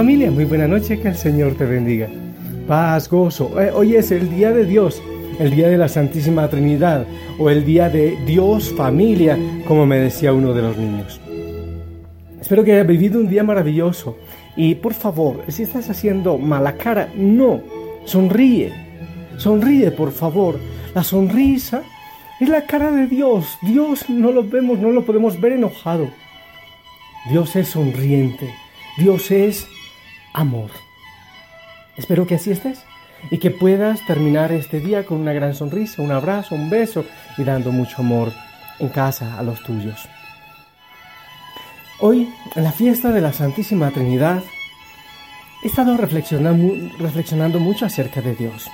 Familia, muy buena noche, que el Señor te bendiga. Paz, gozo. Eh, hoy es el día de Dios, el día de la Santísima Trinidad o el día de Dios familia, como me decía uno de los niños. Espero que hayas vivido un día maravilloso y por favor, si estás haciendo mala cara, no, sonríe, sonríe por favor. La sonrisa es la cara de Dios. Dios no lo vemos, no lo podemos ver enojado. Dios es sonriente. Dios es amor. Espero que así estés y que puedas terminar este día con una gran sonrisa, un abrazo, un beso y dando mucho amor en casa a los tuyos. Hoy, en la fiesta de la Santísima Trinidad, he estado reflexionando, reflexionando mucho acerca de Dios,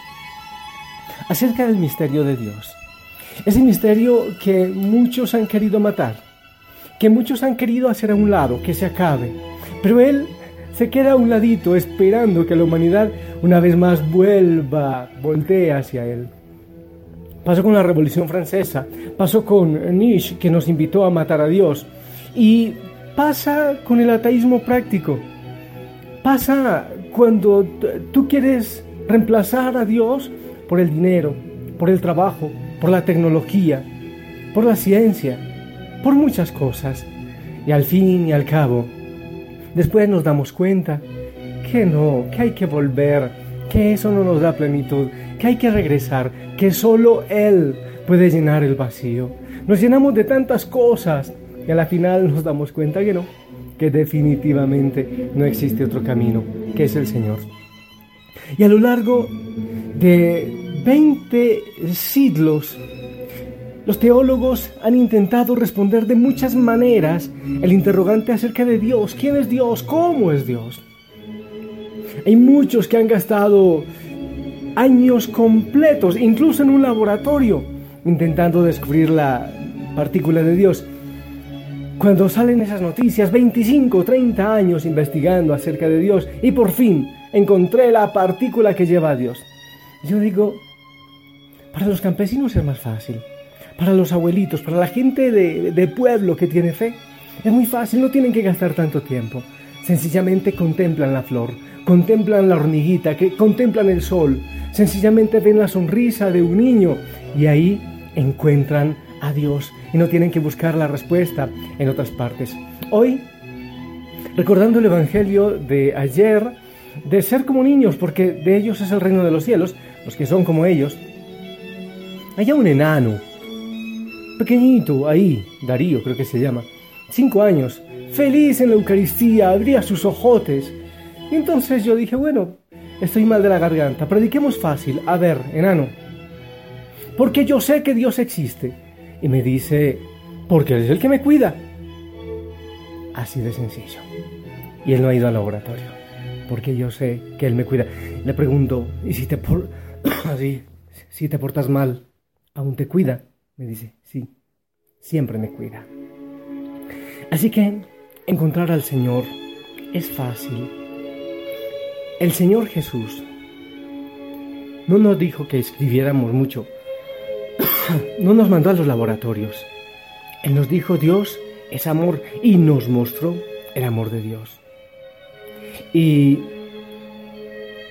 acerca del misterio de Dios. Ese misterio que muchos han querido matar, que muchos han querido hacer a un lado, que se acabe. Pero Él se queda a un ladito esperando que la humanidad una vez más vuelva, voltee hacia Él. Pasó con la Revolución Francesa, pasó con Nietzsche que nos invitó a matar a Dios y pasa con el ateísmo práctico. Pasa cuando tú quieres reemplazar a Dios por el dinero, por el trabajo, por la tecnología, por la ciencia, por muchas cosas. Y al fin y al cabo, después nos damos cuenta que no, que hay que volver, que eso no nos da plenitud, que hay que regresar, que solo Él puede llenar el vacío. Nos llenamos de tantas cosas y a la final nos damos cuenta que no, que definitivamente no existe otro camino, que es el Señor. Y a lo largo de 20 siglos los teólogos han intentado responder de muchas maneras el interrogante acerca de Dios. ¿Quién es Dios? ¿Cómo es Dios? Hay muchos que han gastado años completos, incluso en un laboratorio, intentando descubrir la partícula de Dios. Cuando salen esas noticias, 25, 30 años investigando acerca de Dios y por fin encontré la partícula que lleva a Dios. Yo digo, para los campesinos es más fácil para los abuelitos, para la gente de, pueblo que tiene fe. Es muy fácil, no tienen que gastar tanto tiempo. Sencillamente contemplan la flor, contemplan la hormiguita, que contemplan el sol, sencillamente ven la sonrisa de un niño y ahí encuentran a Dios y no tienen que buscar la respuesta en otras partes. Hoy, recordando el Evangelio de ayer, de ser como niños, porque de ellos es el reino de los cielos, los que son como ellos, hay un enano pequeñito, ahí, Darío creo que se llama, cinco años, feliz en la Eucaristía, abría sus ojotes. Y entonces yo dije, bueno, estoy mal de la garganta, prediquemos fácil, a ver, enano, porque yo sé que Dios existe. Y me dice, porque Él es el que me cuida. Así de sencillo. Y él no ha ido al laboratorio, porque yo sé que Él me cuida. Le pregunto, ¿y si te, por... Así, si te portas mal, aún te cuida? Me dice, siempre me cuida. Así que encontrar al Señor es fácil. El Señor Jesús no nos dijo que escribiéramos mucho, no nos mandó a los laboratorios. Él nos dijo Dios es amor y nos mostró el amor de Dios. Y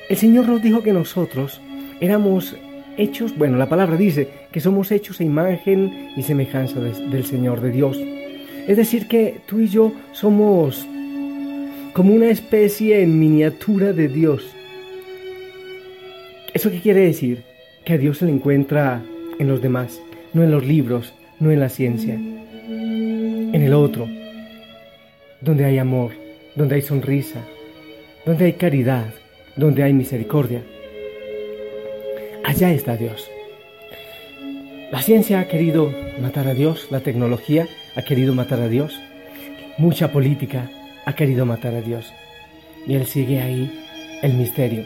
el Señor nos dijo que nosotros éramos hechos, bueno, la palabra dice que somos hechos a imagen y semejanza del Señor, de Dios. Es decir, que tú y yo somos como una especie en miniatura de Dios. ¿Eso qué quiere decir? Que a Dios se le encuentra en los demás, no en los libros, no en la ciencia, en el otro, donde hay amor, donde hay sonrisa, donde hay caridad, donde hay misericordia. Allá está Dios. La ciencia ha querido matar a Dios, la tecnología ha querido matar a Dios, mucha política ha querido matar a Dios. Y Él sigue ahí, el misterio,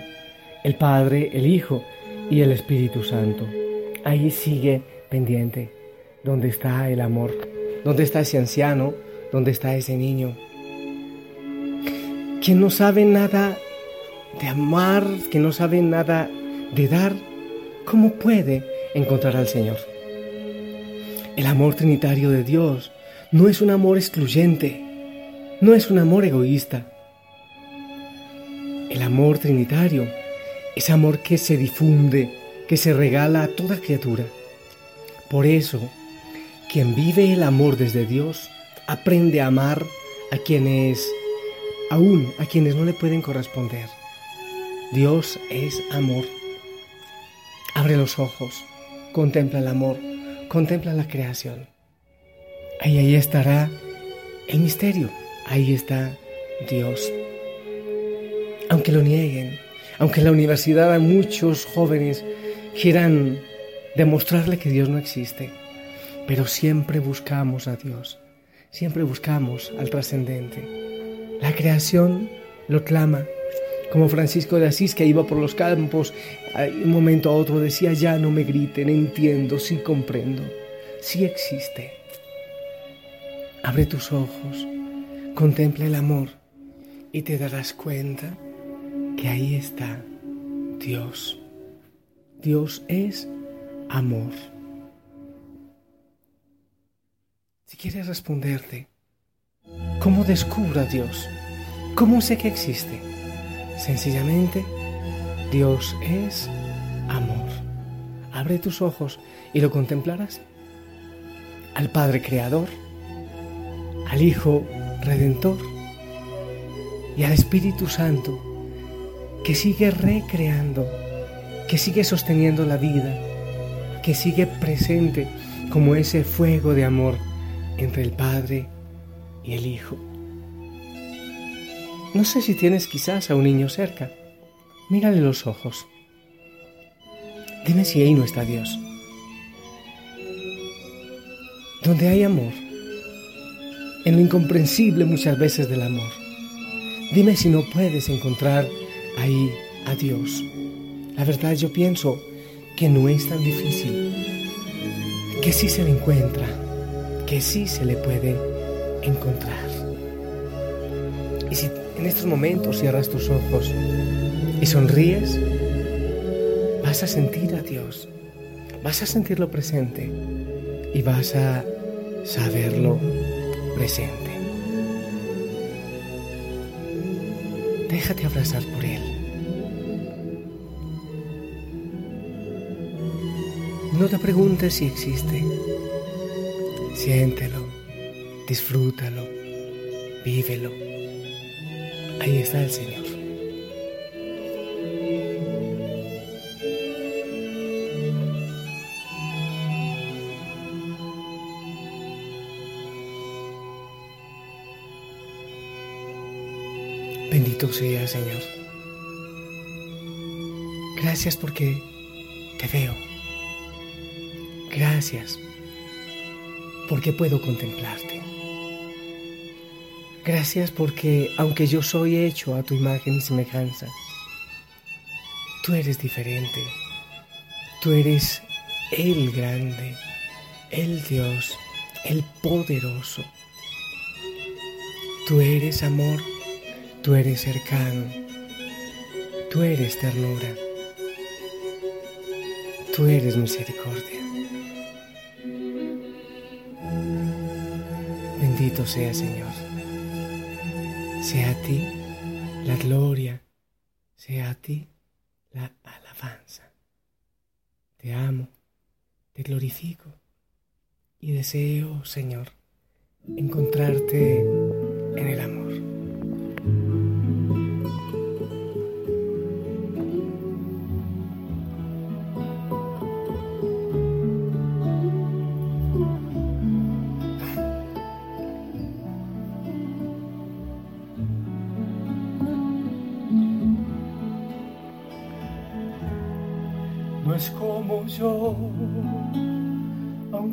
el Padre, el Hijo y el Espíritu Santo. Ahí sigue pendiente, donde está el amor, donde está ese anciano, donde está ese niño. Quien no sabe nada de amar, que no sabe nada de dar, ¿cómo puede encontrar al Señor? El amor trinitario de Dios no es un amor excluyente, no es un amor egoísta. el amor trinitario, ese amor que se difunde, que se regala a toda criatura. Por eso, quien vive el amor desde Dios aprende a amar a quienes, aún a quienes no le pueden corresponder. Dios es amor. Abre los ojos, contempla el amor, contempla la creación. Ahí, ahí estará el misterio, ahí está Dios. Aunque lo nieguen, aunque en la universidad a muchos jóvenes quieran demostrarle que Dios no existe, pero siempre buscamos a Dios, siempre buscamos al trascendente. La creación lo clama, como Francisco de Asís que iba por los campos, un momento a otro decía, ya no me griten, entiendo, sí comprendo, sí existe. Abre tus ojos, contempla el amor y te darás cuenta que ahí está Dios. Dios es amor. Si quieres responderte, ¿cómo descubro a Dios? ¿Cómo sé que existe? Sencillamente, Dios es amor. Abre tus ojos y lo contemplarás. Al Padre Creador, al Hijo Redentor y al Espíritu Santo que sigue recreando, que sigue sosteniendo la vida, que sigue presente como ese fuego de amor entre el Padre y el Hijo. No sé si tienes quizás a un niño cerca. Mírale los ojos. Dime si ahí no está Dios. Donde hay amor, en lo incomprensible muchas veces del amor. Dime si no puedes encontrar ahí a Dios. La verdad yo pienso que no es tan difícil, que sí se le encuentra, que sí se le puede encontrar. Y si en estos momentos cierras tus ojos y sonríes, vas a sentir a Dios, vas a sentirlo presente y vas a saberlo presente. Déjate abrazar por Él. No te preguntes si existe. Siéntelo, disfrútalo, vívelo. Ahí está el Señor. Bendito sea, Señor. Gracias porque te veo. Gracias porque puedo contemplarte. Gracias porque aunque yo soy hecho a tu imagen y semejanza, tú eres diferente. Tú eres el grande, el Dios, el poderoso. Tú eres amor Tú eres cercano, tú eres ternura, tú eres misericordia. Bendito sea Señor. Sea a ti la gloria, sea a ti la alabanza. Te amo, te glorifico y deseo, Señor, encontrarte en el amor.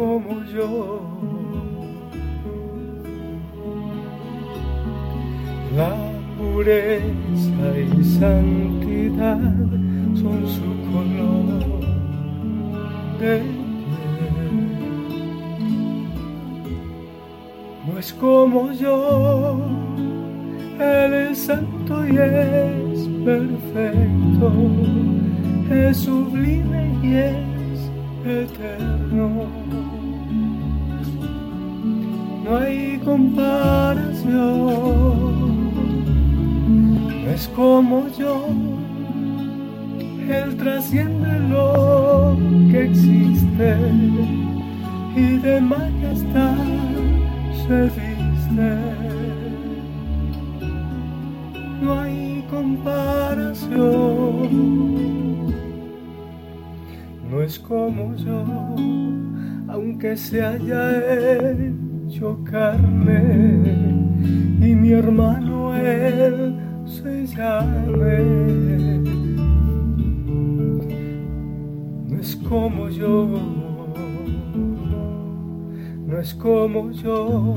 Como yo. La pureza y santidad son su color de No es como yo, Él es santo y es perfecto, es sublime y es eterno. No hay comparación es como yo, Él trasciende lo que existe y de majestad se viste. No hay comparación, no es como yo, aunque se haya hecho carne y mi hermano él se llame. No es como yo, no es como yo.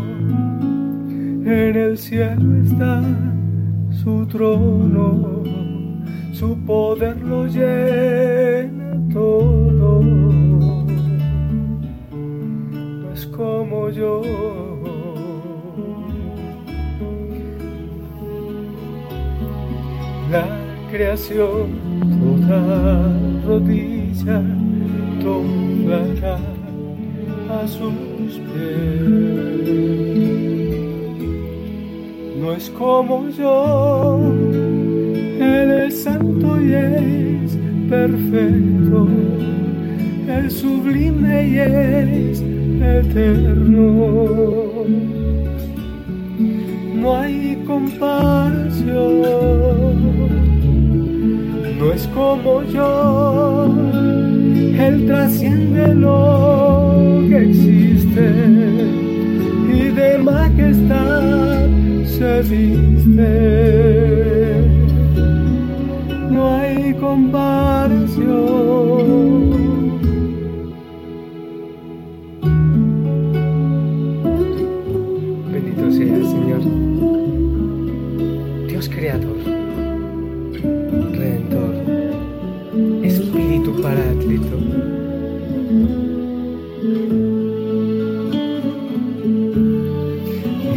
En el cielo está su trono, su poder lo llena todo. Como yo. la creación toda rodilla doblará a sus pies. No es como yo, Él es santo y es perfecto, es sublime y es eterno no hay comparación. No es como yo, Él trasciende lo que existe y de majestad se viste. No hay comparación.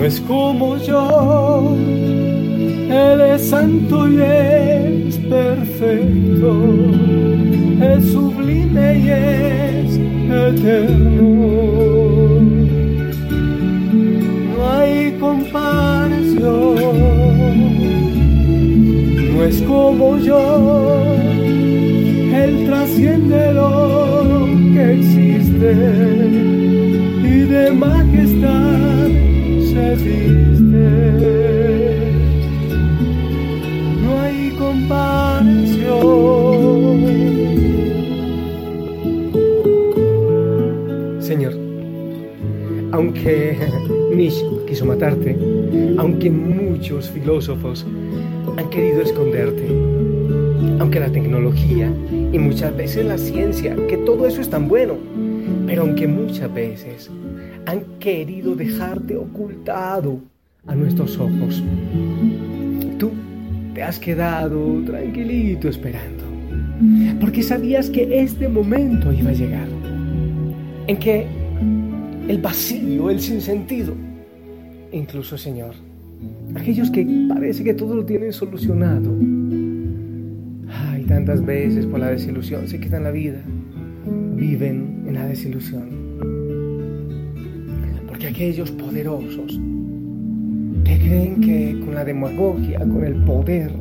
Es como yo. Él es santo y es perfecto, es sublime y es eterno. No hay comparación, no es como yo. Él trasciende lo que existe y de majestad no hay comparación. Señor, aunque Nietzsche quiso matarte, aunque muchos filósofos han querido esconderte, aunque la tecnología y muchas veces la ciencia, que todo eso es tan bueno, pero aunque muchas veces han querido dejarte ocultado a nuestros ojos. Tú te has quedado tranquilito esperando, porque sabías que este momento iba a llegar, en que el vacío, el sinsentido, incluso Señor, aquellos que parece que todo lo tienen solucionado, ay, tantas veces por la desilusión se quitan la vida, viven en la desilusión aquellos poderosos que creen que con la demagogia, con el poder,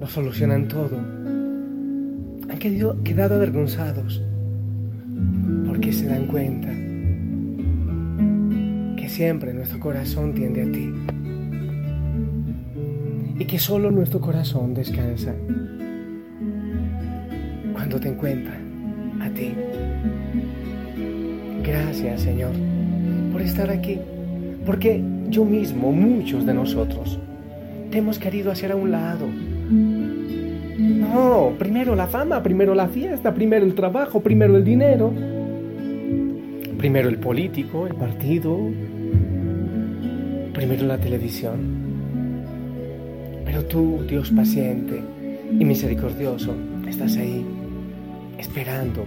lo solucionan todo, han quedado avergonzados porque se dan cuenta que siempre nuestro corazón tiende a ti y que solo nuestro corazón descansa cuando te encuentra a ti. Gracias Señor por estar aquí, porque yo mismo, muchos de nosotros, te hemos querido hacer a un lado. No, primero la fama, primero la fiesta, primero el trabajo, primero el dinero, primero el político, el partido, primero la televisión. Pero tú, Dios paciente y misericordioso, estás ahí esperando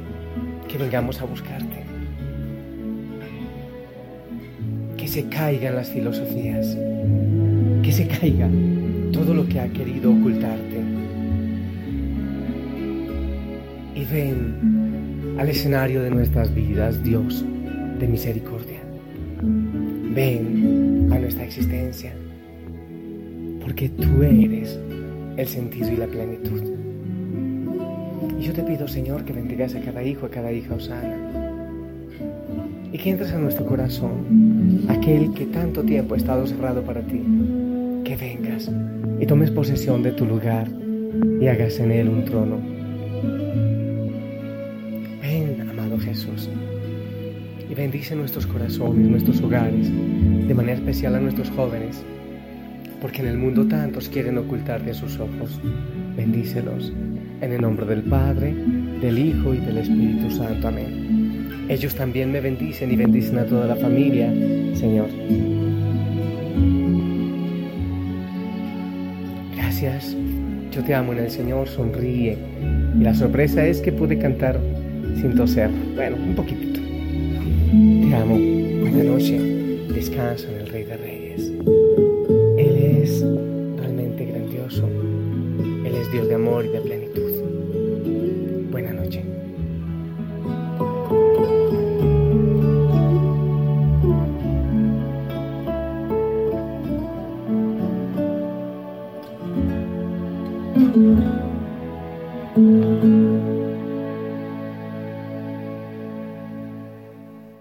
que vengamos a buscarte. Se caigan las filosofías, que se caiga todo lo que ha querido ocultarte. Y ven al escenario de nuestras vidas, Dios de misericordia. Ven a nuestra existencia, porque tú eres el sentido y la plenitud. Y yo te pido, Señor, que bendigas a cada hijo, a cada hija Osana. Y que entres a nuestro corazón, aquel que tanto tiempo ha estado cerrado para ti. Que vengas y tomes posesión de tu lugar y hagas en él un trono. Ven, amado Jesús, y bendice nuestros corazones, nuestros hogares, de manera especial a nuestros jóvenes, porque en el mundo tantos quieren ocultarte a sus ojos. Bendícelos en el nombre del Padre, del Hijo y del Espíritu Santo. Amén. Ellos también me bendicen y bendicen a toda la familia, Señor. Gracias, yo te amo en el Señor, sonríe. Y la sorpresa es que pude cantar sin toser. Bueno, un poquitito. Te amo, buena noche, descansa en el Rey de Reyes. Él es realmente grandioso. Él es Dios de amor y de plenitud. Buena noche.